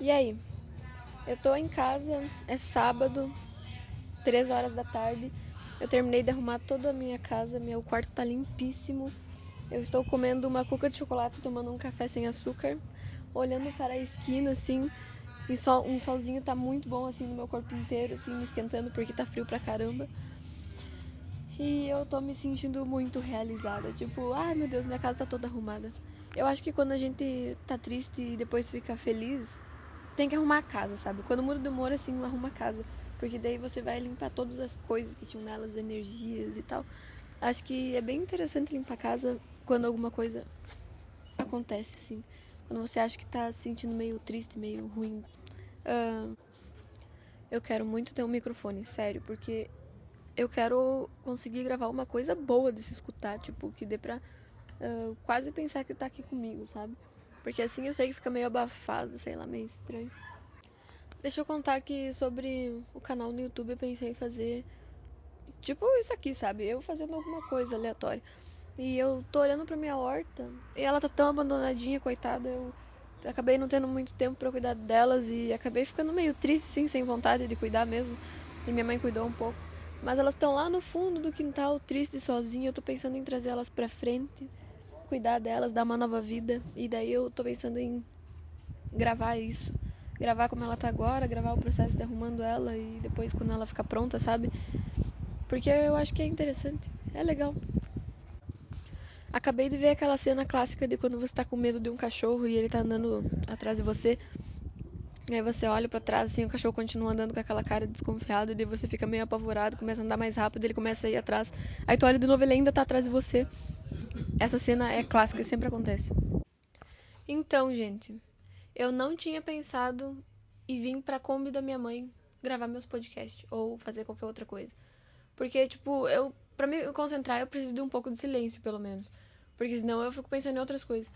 E aí? Eu tô em casa, é sábado, 3 horas da tarde. Eu terminei de arrumar toda a minha casa, meu quarto tá limpíssimo. Eu estou comendo uma cuca de chocolate, tomando um café sem açúcar, olhando para a esquina assim, e sol, um solzinho tá muito bom assim no meu corpo inteiro, assim, me esquentando porque tá frio pra caramba. E eu tô me sentindo muito realizada, tipo, ai meu Deus, minha casa tá toda arrumada. Eu acho que quando a gente tá triste e depois fica feliz, tem que arrumar a casa, sabe? Quando muda de humor, assim, arruma a casa. Porque daí você vai limpar todas as coisas que tinham nelas, energias e tal. Acho que é bem interessante limpar a casa quando alguma coisa acontece, assim. Quando você acha que tá se sentindo meio triste, meio ruim. Uh, eu quero muito ter um microfone, sério, porque eu quero conseguir gravar uma coisa boa de se escutar, tipo, que dê pra uh, quase pensar que tá aqui comigo, sabe? Porque assim eu sei que fica meio abafado, sei lá, meio estranho. Deixa eu contar que sobre o canal no YouTube eu pensei em fazer tipo isso aqui, sabe? Eu fazendo alguma coisa aleatória. E eu tô olhando pra minha horta e ela tá tão abandonadinha, coitada. Eu acabei não tendo muito tempo para cuidar delas e acabei ficando meio triste, sim, sem vontade de cuidar mesmo. E minha mãe cuidou um pouco. Mas elas estão lá no fundo do quintal, tristes sozinha. Eu tô pensando em trazer elas pra frente cuidar delas, dar uma nova vida. E daí eu tô pensando em gravar isso. Gravar como ela tá agora, gravar o processo de arrumando ela e depois quando ela ficar pronta, sabe? Porque eu acho que é interessante. É legal. Acabei de ver aquela cena clássica de quando você tá com medo de um cachorro e ele tá andando atrás de você. E aí você olha para trás assim, o cachorro continua andando com aquela cara desconfiado, e daí você fica meio apavorado, começa a andar mais rápido, ele começa a ir atrás. Aí tu olha de novo, ele ainda tá atrás de você. Essa cena é clássica, sempre acontece. Então, gente, eu não tinha pensado em vir pra Kombi da minha mãe gravar meus podcasts ou fazer qualquer outra coisa. Porque, tipo, eu para me concentrar eu preciso de um pouco de silêncio, pelo menos. Porque senão eu fico pensando em outras coisas.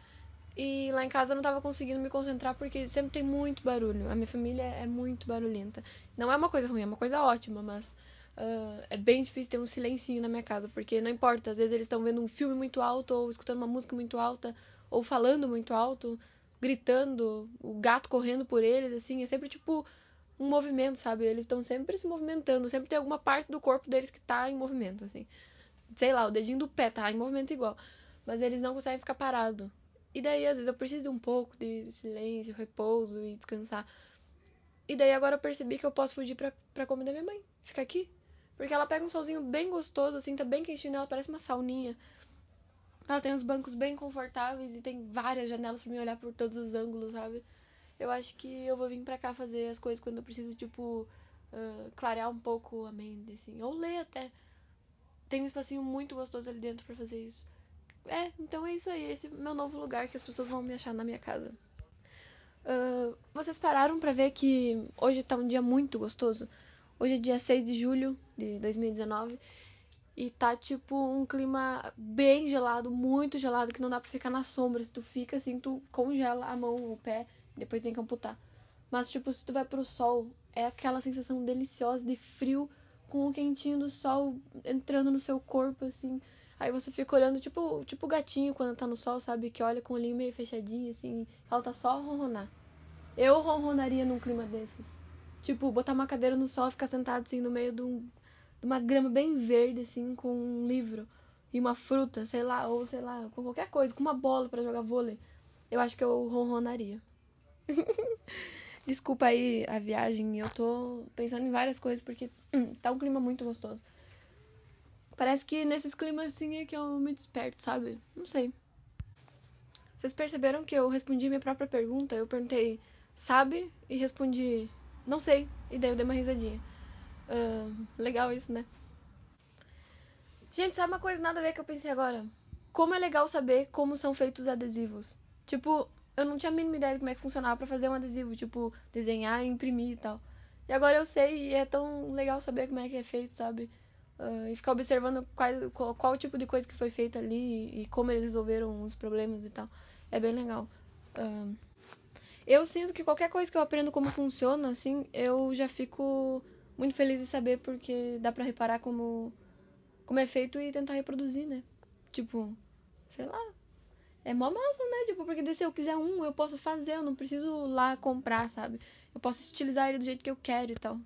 E lá em casa eu não tava conseguindo me concentrar porque sempre tem muito barulho. A minha família é muito barulhenta. Não é uma coisa ruim, é uma coisa ótima, mas Uh, é bem difícil ter um silencinho na minha casa, porque não importa, às vezes eles estão vendo um filme muito alto, ou escutando uma música muito alta, ou falando muito alto, gritando, o gato correndo por eles, assim, é sempre tipo um movimento, sabe? Eles estão sempre se movimentando, sempre tem alguma parte do corpo deles que tá em movimento, assim. Sei lá, o dedinho do pé tá em movimento igual, mas eles não conseguem ficar parado. E daí, às vezes, eu preciso de um pouco de silêncio, repouso e descansar. E daí agora eu percebi que eu posso fugir pra, pra comida da minha mãe. Ficar aqui, porque ela pega um solzinho bem gostoso, assim, tá bem quentinho nela, parece uma sauninha. Ela tem uns bancos bem confortáveis e tem várias janelas para me olhar por todos os ângulos, sabe? Eu acho que eu vou vir pra cá fazer as coisas quando eu preciso, tipo, uh, clarear um pouco a mente, assim. Ou ler até. Tem um espacinho muito gostoso ali dentro para fazer isso. É, então é isso aí. Esse é meu novo lugar que as pessoas vão me achar na minha casa. Uh, vocês pararam para ver que hoje tá um dia muito gostoso? Hoje é dia 6 de julho de 2019 e tá tipo um clima bem gelado, muito gelado, que não dá pra ficar na sombra. Se tu fica assim, tu congela a mão, o pé, depois tem que amputar. Mas tipo, se tu vai pro sol, é aquela sensação deliciosa de frio com o quentinho do sol entrando no seu corpo assim. Aí você fica olhando tipo, tipo gatinho quando tá no sol, sabe? Que olha com o olhinho meio fechadinho assim, falta só ronronar. Eu ronronaria num clima desses. Tipo, botar uma cadeira no sol e ficar sentado assim no meio de, um, de uma grama bem verde, assim, com um livro e uma fruta, sei lá, ou sei lá, com qualquer coisa, com uma bola para jogar vôlei. Eu acho que eu ronronaria. Desculpa aí a viagem, eu tô pensando em várias coisas porque tá um clima muito gostoso. Parece que nesses climas assim é que eu me desperto, sabe? Não sei. Vocês perceberam que eu respondi minha própria pergunta? Eu perguntei, sabe? E respondi, não sei. E daí eu dei uma risadinha. Uh, legal isso, né? Gente, sabe uma coisa nada a ver que eu pensei agora? Como é legal saber como são feitos os adesivos. Tipo, eu não tinha a mínima ideia de como é que funcionava para fazer um adesivo, tipo, desenhar e imprimir e tal. E agora eu sei e é tão legal saber como é que é feito, sabe? Uh, e ficar observando qual, qual, qual, tipo de coisa que foi feita ali e como eles resolveram os problemas e tal. É bem legal. Uh, eu sinto que qualquer coisa que eu aprendo como funciona, assim, eu já fico muito feliz de saber porque dá para reparar como como é feito e tentar reproduzir, né? Tipo, sei lá. é mó massa, né? Tipo, porque se eu quiser um, eu posso fazer, eu não preciso lá comprar, sabe? Eu posso estilizar ele do jeito que eu quero e tal.